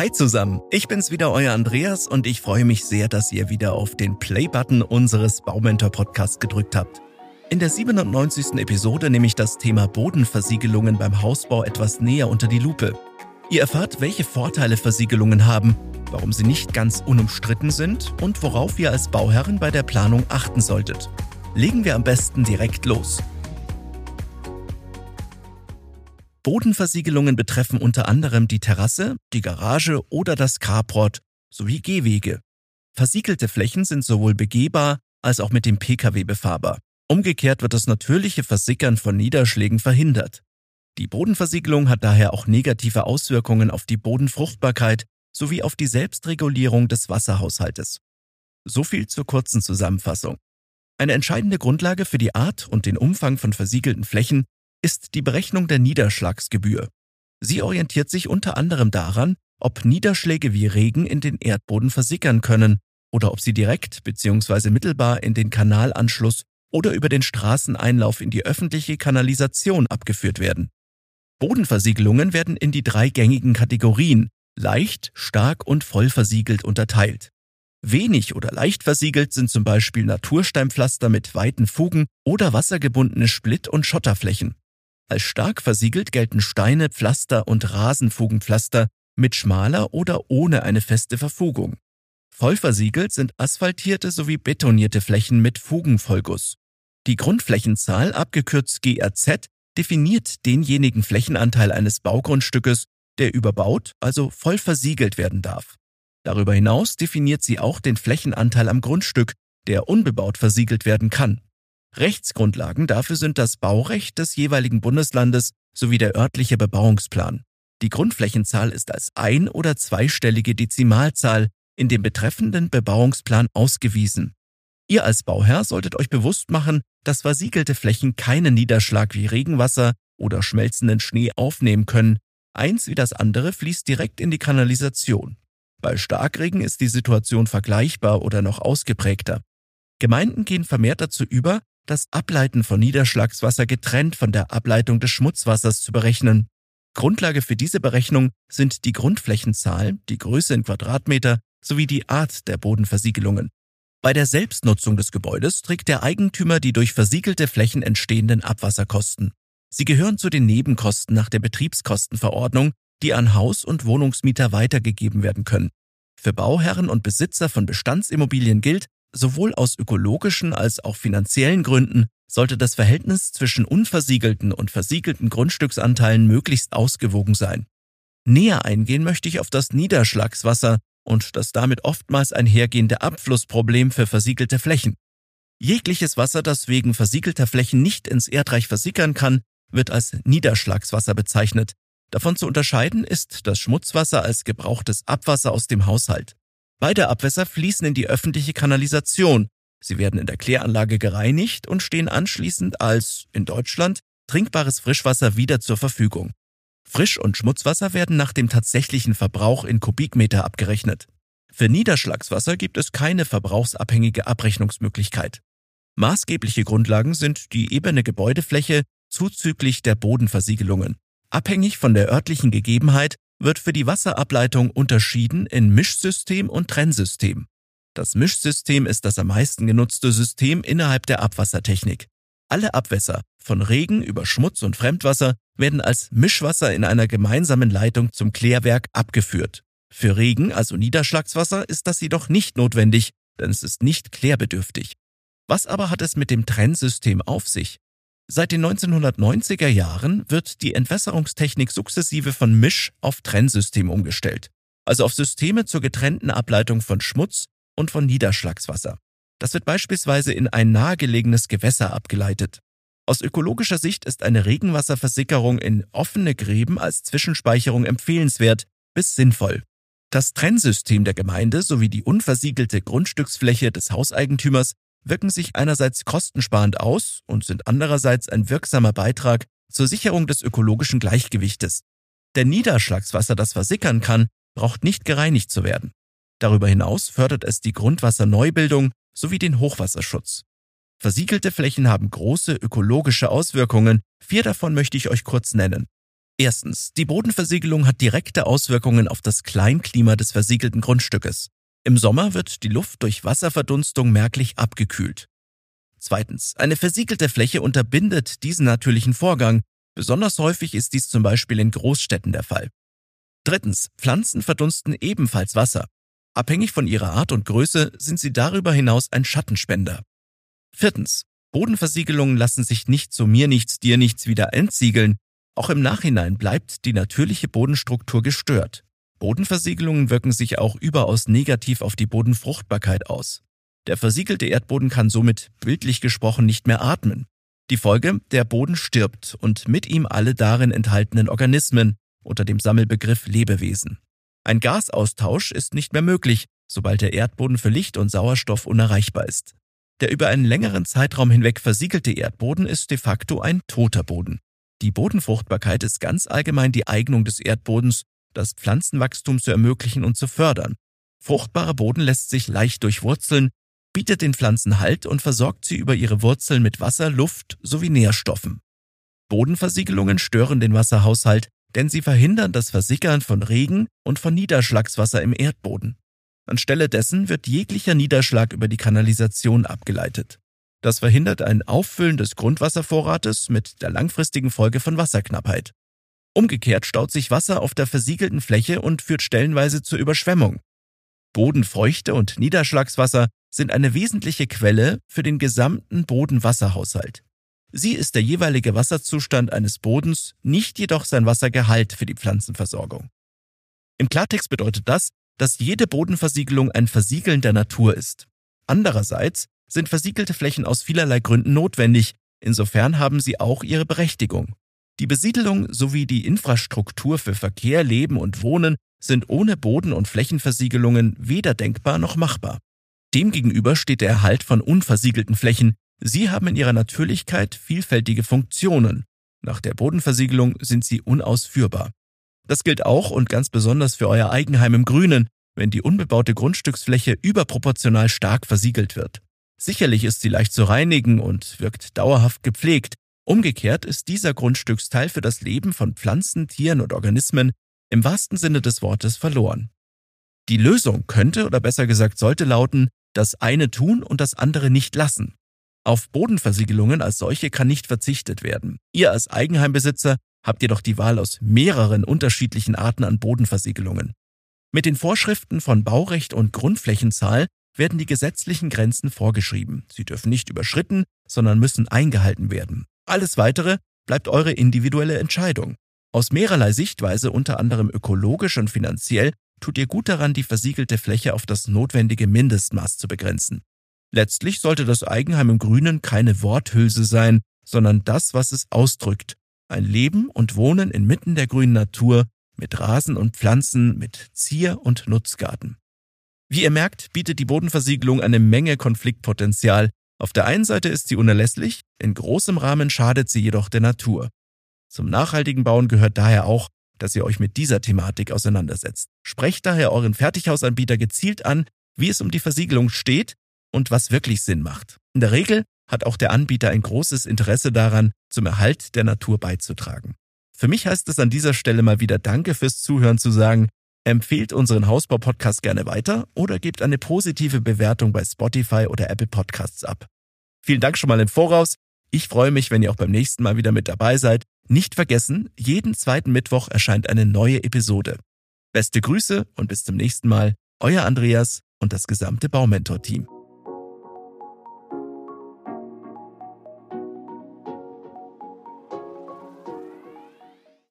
Hi zusammen, ich bin's wieder, euer Andreas und ich freue mich sehr, dass ihr wieder auf den Play-Button unseres Baumentor-Podcasts gedrückt habt. In der 97. Episode nehme ich das Thema Bodenversiegelungen beim Hausbau etwas näher unter die Lupe. Ihr erfahrt, welche Vorteile Versiegelungen haben, warum sie nicht ganz unumstritten sind und worauf ihr als Bauherren bei der Planung achten solltet. Legen wir am besten direkt los. Bodenversiegelungen betreffen unter anderem die Terrasse, die Garage oder das Carport sowie Gehwege. Versiegelte Flächen sind sowohl begehbar als auch mit dem Pkw befahrbar. Umgekehrt wird das natürliche Versickern von Niederschlägen verhindert. Die Bodenversiegelung hat daher auch negative Auswirkungen auf die Bodenfruchtbarkeit sowie auf die Selbstregulierung des Wasserhaushaltes. So viel zur kurzen Zusammenfassung. Eine entscheidende Grundlage für die Art und den Umfang von versiegelten Flächen ist die Berechnung der Niederschlagsgebühr. Sie orientiert sich unter anderem daran, ob Niederschläge wie Regen in den Erdboden versickern können oder ob sie direkt bzw. mittelbar in den Kanalanschluss oder über den Straßeneinlauf in die öffentliche Kanalisation abgeführt werden. Bodenversiegelungen werden in die drei gängigen Kategorien leicht, stark und voll versiegelt unterteilt. Wenig oder leicht versiegelt sind zum Beispiel Natursteinpflaster mit weiten Fugen oder wassergebundene Split- und Schotterflächen. Als stark versiegelt gelten Steine, Pflaster und Rasenfugenpflaster mit schmaler oder ohne eine feste Verfugung. Voll versiegelt sind asphaltierte sowie betonierte Flächen mit Fugenvollguss. Die Grundflächenzahl, abgekürzt GRZ, definiert denjenigen Flächenanteil eines Baugrundstückes, der überbaut, also voll versiegelt werden darf. Darüber hinaus definiert sie auch den Flächenanteil am Grundstück, der unbebaut versiegelt werden kann. Rechtsgrundlagen dafür sind das Baurecht des jeweiligen Bundeslandes sowie der örtliche Bebauungsplan. Die Grundflächenzahl ist als ein- oder zweistellige Dezimalzahl in dem betreffenden Bebauungsplan ausgewiesen. Ihr als Bauherr solltet euch bewusst machen, dass versiegelte Flächen keinen Niederschlag wie Regenwasser oder schmelzenden Schnee aufnehmen können. Eins wie das andere fließt direkt in die Kanalisation. Bei Starkregen ist die Situation vergleichbar oder noch ausgeprägter. Gemeinden gehen vermehrt dazu über, das Ableiten von Niederschlagswasser getrennt von der Ableitung des Schmutzwassers zu berechnen. Grundlage für diese Berechnung sind die Grundflächenzahl, die Größe in Quadratmeter sowie die Art der Bodenversiegelungen. Bei der Selbstnutzung des Gebäudes trägt der Eigentümer die durch versiegelte Flächen entstehenden Abwasserkosten. Sie gehören zu den Nebenkosten nach der Betriebskostenverordnung, die an Haus- und Wohnungsmieter weitergegeben werden können. Für Bauherren und Besitzer von Bestandsimmobilien gilt, Sowohl aus ökologischen als auch finanziellen Gründen sollte das Verhältnis zwischen unversiegelten und versiegelten Grundstücksanteilen möglichst ausgewogen sein. Näher eingehen möchte ich auf das Niederschlagswasser und das damit oftmals einhergehende Abflussproblem für versiegelte Flächen. Jegliches Wasser, das wegen versiegelter Flächen nicht ins Erdreich versickern kann, wird als Niederschlagswasser bezeichnet. Davon zu unterscheiden ist das Schmutzwasser als gebrauchtes Abwasser aus dem Haushalt. Beide Abwässer fließen in die öffentliche Kanalisation. Sie werden in der Kläranlage gereinigt und stehen anschließend als, in Deutschland, trinkbares Frischwasser wieder zur Verfügung. Frisch- und Schmutzwasser werden nach dem tatsächlichen Verbrauch in Kubikmeter abgerechnet. Für Niederschlagswasser gibt es keine verbrauchsabhängige Abrechnungsmöglichkeit. Maßgebliche Grundlagen sind die ebene Gebäudefläche zuzüglich der Bodenversiegelungen. Abhängig von der örtlichen Gegebenheit wird für die Wasserableitung unterschieden in Mischsystem und Trennsystem. Das Mischsystem ist das am meisten genutzte System innerhalb der Abwassertechnik. Alle Abwässer, von Regen über Schmutz und Fremdwasser, werden als Mischwasser in einer gemeinsamen Leitung zum Klärwerk abgeführt. Für Regen, also Niederschlagswasser, ist das jedoch nicht notwendig, denn es ist nicht klärbedürftig. Was aber hat es mit dem Trennsystem auf sich? Seit den 1990er Jahren wird die Entwässerungstechnik sukzessive von Misch- auf Trennsystem umgestellt, also auf Systeme zur getrennten Ableitung von Schmutz und von Niederschlagswasser. Das wird beispielsweise in ein nahegelegenes Gewässer abgeleitet. Aus ökologischer Sicht ist eine Regenwasserversickerung in offene Gräben als Zwischenspeicherung empfehlenswert bis sinnvoll. Das Trennsystem der Gemeinde sowie die unversiegelte Grundstücksfläche des Hauseigentümers wirken sich einerseits kostensparend aus und sind andererseits ein wirksamer Beitrag zur Sicherung des ökologischen Gleichgewichtes. Der Niederschlagswasser, das versickern kann, braucht nicht gereinigt zu werden. Darüber hinaus fördert es die Grundwasserneubildung sowie den Hochwasserschutz. Versiegelte Flächen haben große ökologische Auswirkungen, vier davon möchte ich euch kurz nennen. Erstens, die Bodenversiegelung hat direkte Auswirkungen auf das Kleinklima des versiegelten Grundstückes. Im Sommer wird die Luft durch Wasserverdunstung merklich abgekühlt. Zweitens, eine versiegelte Fläche unterbindet diesen natürlichen Vorgang. Besonders häufig ist dies zum Beispiel in Großstädten der Fall. Drittens, Pflanzen verdunsten ebenfalls Wasser. Abhängig von ihrer Art und Größe sind sie darüber hinaus ein Schattenspender. Viertens, Bodenversiegelungen lassen sich nicht so mir nichts, dir nichts wieder entsiegeln. Auch im Nachhinein bleibt die natürliche Bodenstruktur gestört. Bodenversiegelungen wirken sich auch überaus negativ auf die Bodenfruchtbarkeit aus. Der versiegelte Erdboden kann somit bildlich gesprochen nicht mehr atmen. Die Folge, der Boden stirbt und mit ihm alle darin enthaltenen Organismen unter dem Sammelbegriff Lebewesen. Ein Gasaustausch ist nicht mehr möglich, sobald der Erdboden für Licht und Sauerstoff unerreichbar ist. Der über einen längeren Zeitraum hinweg versiegelte Erdboden ist de facto ein toter Boden. Die Bodenfruchtbarkeit ist ganz allgemein die Eignung des Erdbodens, das Pflanzenwachstum zu ermöglichen und zu fördern. Fruchtbarer Boden lässt sich leicht durchwurzeln, bietet den Pflanzen Halt und versorgt sie über ihre Wurzeln mit Wasser, Luft sowie Nährstoffen. Bodenversiegelungen stören den Wasserhaushalt, denn sie verhindern das Versickern von Regen und von Niederschlagswasser im Erdboden. Anstelle dessen wird jeglicher Niederschlag über die Kanalisation abgeleitet. Das verhindert ein Auffüllen des Grundwasservorrates mit der langfristigen Folge von Wasserknappheit. Umgekehrt staut sich Wasser auf der versiegelten Fläche und führt stellenweise zur Überschwemmung. Bodenfeuchte und Niederschlagswasser sind eine wesentliche Quelle für den gesamten Bodenwasserhaushalt. Sie ist der jeweilige Wasserzustand eines Bodens, nicht jedoch sein Wassergehalt für die Pflanzenversorgung. Im Klartext bedeutet das, dass jede Bodenversiegelung ein Versiegeln der Natur ist. Andererseits sind versiegelte Flächen aus vielerlei Gründen notwendig, insofern haben sie auch ihre Berechtigung. Die Besiedelung sowie die Infrastruktur für Verkehr, Leben und Wohnen sind ohne Boden- und Flächenversiegelungen weder denkbar noch machbar. Demgegenüber steht der Erhalt von unversiegelten Flächen. Sie haben in ihrer Natürlichkeit vielfältige Funktionen. Nach der Bodenversiegelung sind sie unausführbar. Das gilt auch und ganz besonders für euer Eigenheim im Grünen, wenn die unbebaute Grundstücksfläche überproportional stark versiegelt wird. Sicherlich ist sie leicht zu reinigen und wirkt dauerhaft gepflegt. Umgekehrt ist dieser Grundstücksteil für das Leben von Pflanzen, Tieren und Organismen im wahrsten Sinne des Wortes verloren. Die Lösung könnte oder besser gesagt sollte lauten, das eine tun und das andere nicht lassen. Auf Bodenversiegelungen als solche kann nicht verzichtet werden. Ihr als Eigenheimbesitzer habt jedoch die Wahl aus mehreren unterschiedlichen Arten an Bodenversiegelungen. Mit den Vorschriften von Baurecht und Grundflächenzahl werden die gesetzlichen Grenzen vorgeschrieben. Sie dürfen nicht überschritten, sondern müssen eingehalten werden. Alles weitere bleibt eure individuelle Entscheidung. Aus mehrerlei Sichtweise, unter anderem ökologisch und finanziell, tut ihr gut daran, die versiegelte Fläche auf das notwendige Mindestmaß zu begrenzen. Letztlich sollte das Eigenheim im Grünen keine Worthülse sein, sondern das, was es ausdrückt. Ein Leben und Wohnen inmitten der grünen Natur, mit Rasen und Pflanzen, mit Zier- und Nutzgarten. Wie ihr merkt, bietet die Bodenversiegelung eine Menge Konfliktpotenzial. Auf der einen Seite ist sie unerlässlich, in großem Rahmen schadet sie jedoch der Natur. Zum nachhaltigen Bauen gehört daher auch, dass ihr euch mit dieser Thematik auseinandersetzt. Sprecht daher euren Fertighausanbieter gezielt an, wie es um die Versiegelung steht und was wirklich Sinn macht. In der Regel hat auch der Anbieter ein großes Interesse daran, zum Erhalt der Natur beizutragen. Für mich heißt es an dieser Stelle mal wieder Danke fürs Zuhören zu sagen. Empfehlt unseren Hausbau-Podcast gerne weiter oder gebt eine positive Bewertung bei Spotify oder Apple Podcasts ab. Vielen Dank schon mal im Voraus. Ich freue mich, wenn ihr auch beim nächsten Mal wieder mit dabei seid. Nicht vergessen, jeden zweiten Mittwoch erscheint eine neue Episode. Beste Grüße und bis zum nächsten Mal, euer Andreas und das gesamte Baumentor-Team.